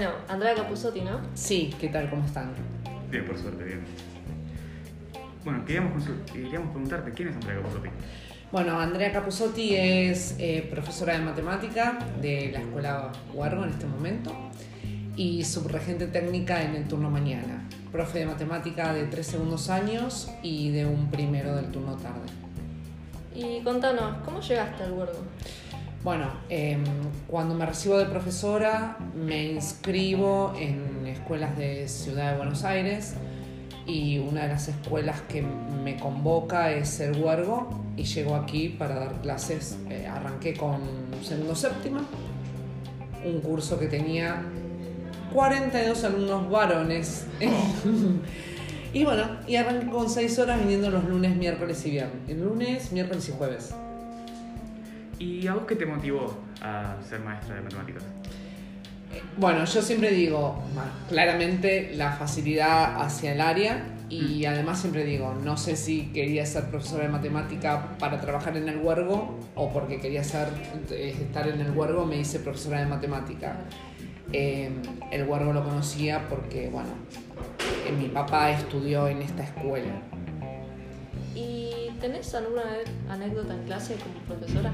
Bueno, Andrea Capuzzotti, ¿no? Sí, ¿qué tal? ¿Cómo están? Bien, por suerte, bien. Bueno, queríamos, queríamos preguntarte, ¿quién es Andrea Capuzzotti? Bueno, Andrea Capuzzotti es eh, profesora de matemática de la Escuela Huargo en este momento y subregente técnica en el turno mañana. Profe de matemática de tres segundos años y de un primero del turno tarde. Y contanos, ¿cómo llegaste al Huergo? Bueno, em, cuando me recibo de profesora me inscribo en escuelas de Ciudad de Buenos Aires y una de las escuelas que me convoca es el Huergo y llego aquí para dar clases. Eh, arranqué con segundo séptima, un curso que tenía 42 alumnos varones. y bueno, y arranqué con 6 horas viniendo los lunes, miércoles y viernes. Lunes, miércoles y jueves. ¿Y a vos qué te motivó a ser maestra de matemáticas? Bueno, yo siempre digo, claramente la facilidad hacia el área y además siempre digo, no sé si quería ser profesora de matemática para trabajar en el huergo o porque quería ser, eh, estar en el huergo me hice profesora de matemática. Eh, el huergo lo conocía porque, bueno, eh, mi papá estudió en esta escuela. ¿Y tenés alguna anécdota en clase como profesora?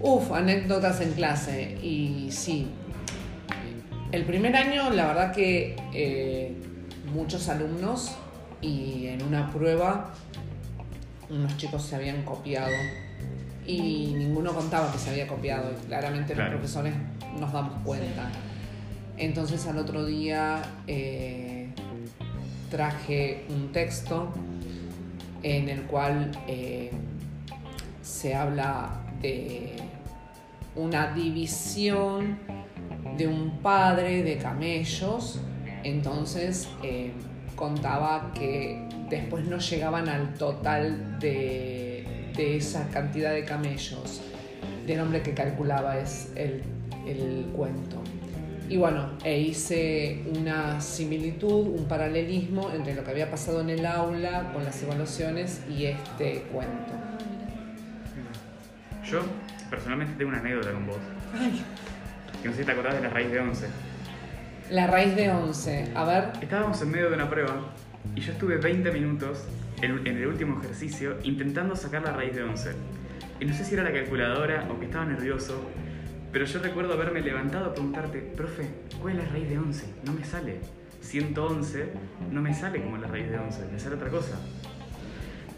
Uf, anécdotas en clase. Y sí, el primer año la verdad que eh, muchos alumnos y en una prueba unos chicos se habían copiado y ninguno contaba que se había copiado y claramente Claro. los profesores nos damos cuenta. Entonces al otro día eh, traje un texto en el cual eh, se habla de una división de un padre de camellos. Entonces eh, contaba que después no llegaban al total de, esa cantidad de camellos del hombre que calculaba es el cuento. Y bueno, e hice una similitud, un paralelismo entre lo que había pasado en el aula con las evaluaciones y este cuento. Yo, personalmente, tengo una anécdota con vos. Ay, Que no sé si te acordás de la raíz de 11. la raíz de 11. A ver, Estábamos en medio de una prueba y yo estuve 20 minutos en, en el último ejercicio intentando sacar la raíz de 11. Y no sé si era la calculadora o que estaba nervioso, pero yo recuerdo haberme levantado a preguntarte, profe, ¿cuál es la raíz de 11? No me sale. 111 no me sale como la raíz de 11, me sale otra cosa.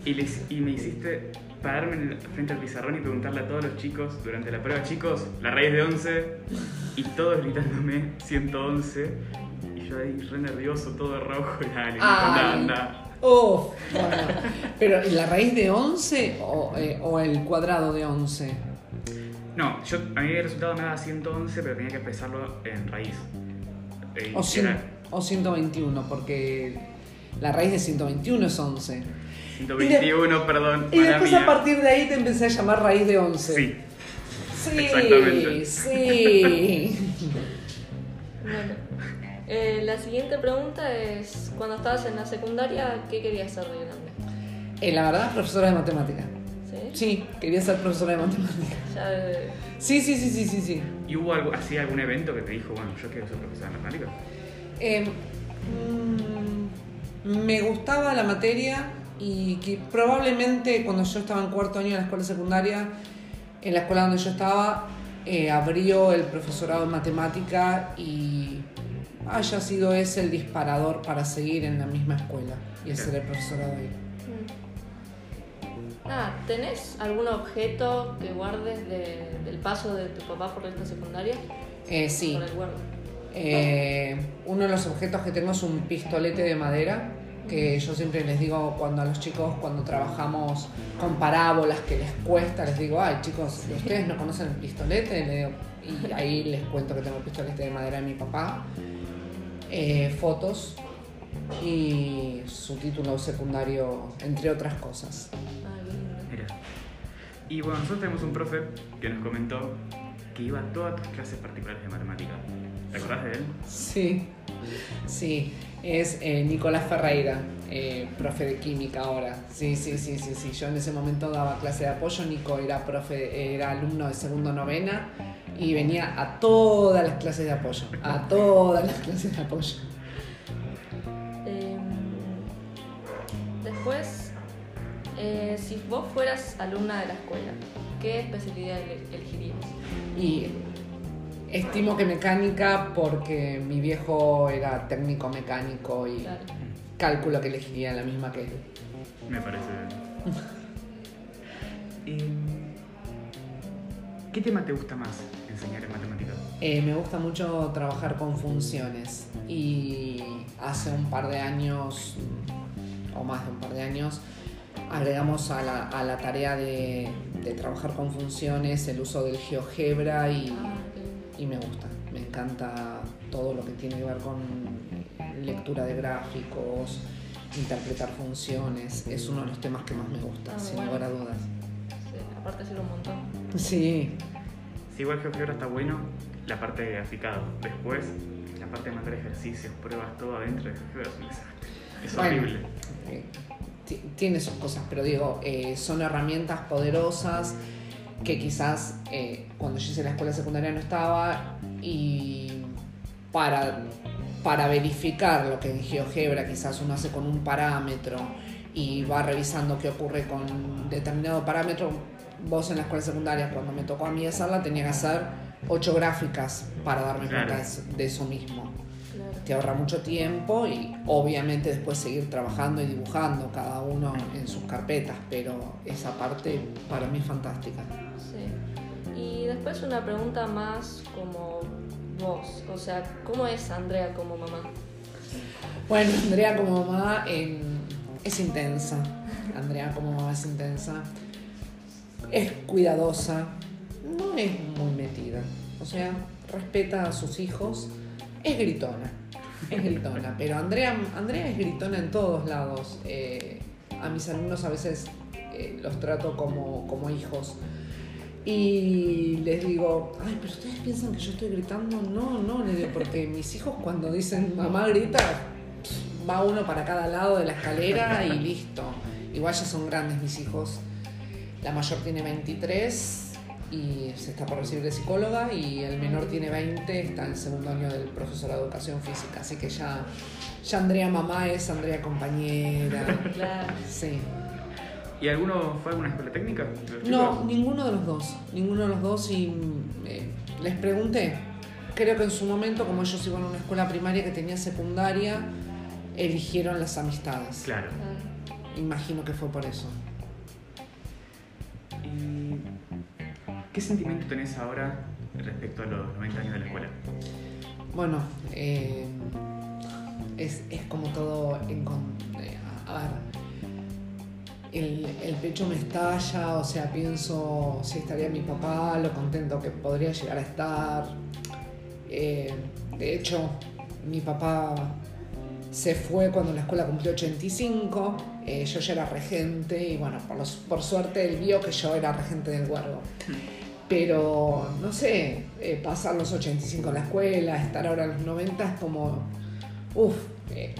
Y, les- y me hiciste pararme en el- frente al pizarrón y preguntarle a todos los chicos durante la prueba, chicos, la raíz de 11, y todos gritándome 111, y yo ahí re nervioso, todo rojo, y anda, anda. Uf, bueno. Pero ¿la raíz de 11 o, eh, o el cuadrado de 11? No, yo, a mí el resultado me daba 111, pero tenía que empezarlo en raíz. Eh, O, cien- era o 121, porque la raíz de 121 es 11. 121, perdón, Y después mía. a partir de ahí te empecé a llamar raíz de 11. Sí, Sí, Exactamente. sí. Bueno, eh, la siguiente pregunta es, cuando estabas en la secundaria, ¿qué querías ser de grande? Eh, la verdad, profesora de matemática. ¿Sí? Quería ser profesora de matemática. Ya Sí, sí, sí, sí, sí, sí. ¿y hubo algo, así algún evento que te dijo, bueno, yo quiero ser profesor de matemáticas? Eh, mm, me gustaba la materia y que probablemente cuando yo estaba en cuarto año en la escuela secundaria, en la escuela donde yo estaba, eh, abrió el profesorado de matemática y haya sido ese el disparador para seguir en la misma escuela y hacer el profesorado ahí. Mm. Ah, ¿tenés algún objeto que guardes de- del paso de tu papá por esta secundaria? Eh, sí. Por el. Eh, uno de los objetos que tengo es un pistolete de madera, que yo siempre les digo cuando a los chicos, cuando trabajamos con parábolas que les cuesta, les digo, ay chicos, ¿ustedes no conocen el pistolete? Le digo- y ahí les cuento que tengo el pistolete de madera de mi papá, eh, fotos y su título secundario, entre otras cosas. Y bueno, nosotros tenemos un profe que nos comentó que iba a todas tus clases particulares de matemática. ¿Te acordás de él? Sí, Sí, es eh, Nicolás Ferreira, eh, profe de química ahora. Sí, sí, sí, sí, sí. Yo en ese momento daba clase de apoyo. Nico era profe, era alumno de segundo novena y venía a todas las clases de apoyo. A todas las clases de apoyo. Eh, si vos fueras alumna de la escuela, ¿qué especialidad ele- elegirías? Y estimo que mecánica porque mi viejo era técnico mecánico y Claro. cálculo que elegiría la misma que él. Me parece bien. Em, ¿Qué tema te gusta más enseñar en matemáticas? Eh, me gusta mucho trabajar con funciones y hace un par de años, o más de un par de años, agregamos a la, a la tarea de, de trabajar con funciones el uso del GeoGebra y, Ah, y me gusta. Me encanta todo lo que tiene que ver con lectura de gráficos, interpretar funciones. Es uno de los temas que más me gusta, Ah, sin bueno. lugar a dudas. Sí, aparte sirve un montón. Sí, Si igual GeoGebra está bueno, la parte de aplicado. Después, la parte de mandar ejercicios, pruebas, todo adentro de GeoGebra es un desastre. Es Bueno. horrible. Eh, tiene sus cosas, pero digo, eh, son herramientas poderosas que quizás eh, cuando yo hice la escuela secundaria no estaba y para, para verificar lo que en GeoGebra quizás uno hace con un parámetro y va revisando qué ocurre con determinado parámetro, vos en la escuela secundaria cuando me tocó a mí hacerla tenía que hacer ocho gráficas para darme Claro. cuenta de- eso mismo. Te ahorra mucho tiempo y obviamente después seguir trabajando y dibujando cada uno en sus carpetas, pero esa parte para mí es fantástica. Sí. Y después una pregunta más como vos, o sea, ¿cómo es Andrea como mamá? Bueno, Andrea como mamá em, es intensa. Andrea como mamá es intensa. Es cuidadosa. No es muy metida. O sea, respeta a sus hijos. Es gritona. Es gritona. Pero Andrea, Andrea es gritona en todos lados. Eh, a mis alumnos a veces eh, los trato como, como hijos. Y les digo, ay, pero ustedes piensan que yo estoy gritando. No, no, les digo, porque mis hijos cuando dicen mamá grita, va uno para cada lado de la escalera y listo. Igual ya son grandes mis hijos. La mayor tiene 23 y se está por recibir de psicóloga y el menor tiene 20, está en el segundo año del profesorado de educación física. Así que ya, ya Andrea mamá es Andrea compañera. Claro. Sí. ¿Y alguno fue a alguna escuela técnica? No, ninguno de los dos. Ninguno de los dos y eh, les pregunté. Creo que en su momento, como ellos iban a una escuela primaria que tenía secundaria, eligieron las amistades. Claro. Claro. Imagino que fue por eso. Qué sentimiento tenés ahora respecto a los 90 años de la escuela? Bueno, eh, es, es como todo en eh, a ver, el, el pecho me estalla, o sea, pienso si estaría mi papá, lo contento que podría llegar a estar. Eh, de hecho, mi papá se fue cuando la escuela cumplió 85, eh, yo ya era regente y bueno, por, los- por suerte él vio que yo era regente del huergo. Pero, no sé, eh, pasar los 85 en la escuela, estar ahora en los 90 es como, uff, Sí.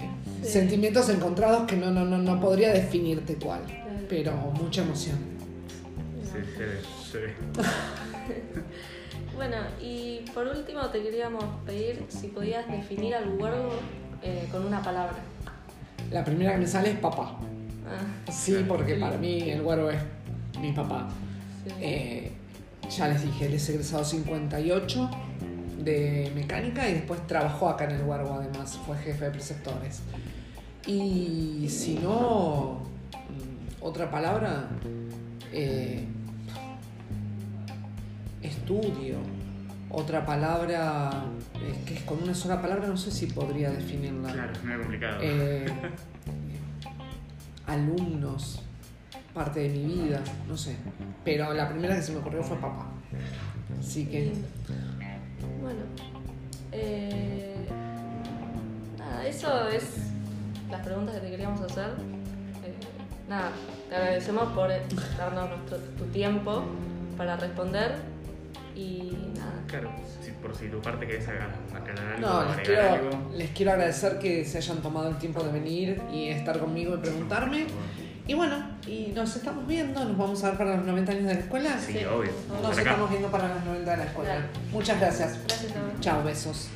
sentimientos encontrados que no, no, no, no podría definirte cuál, pero mucha emoción. Sí, se ve. Bueno, y por último te queríamos pedir si podías definir al huergo eh, con una palabra. La primera que me sale es papá. Ah, Sí, porque para mí el huergo es mi papá. sí. Eh, ya les dije, él es egresado 58 de mecánica y después trabajó acá en el Huergo, además, fue jefe de preceptores. Y si no, mm, otra palabra, eh, estudio. Otra palabra, es que es con una sola palabra, no sé si podría definirla. Claro, es medio complicado. Eh, alumnos, parte de mi vida, no sé. Pero la primera que se me ocurrió fue papá. Así que Bueno, eh, nada, eso es las preguntas que te queríamos hacer. Eh, nada, te agradecemos por darnos nuestro, tu tiempo para responder Y nada. Claro, si, por si tu parte querés aclarar algo, No, les quiero, algo. les quiero agradecer que se hayan tomado el tiempo de venir y estar conmigo y preguntarme. Y bueno, y nos estamos viendo, nos vamos a ver para los 90 años de la escuela. Sí, Sí. obvio. Nos estamos viendo para los 90 de la escuela. Claro. Muchas gracias. Gracias a vos. Chao, besos.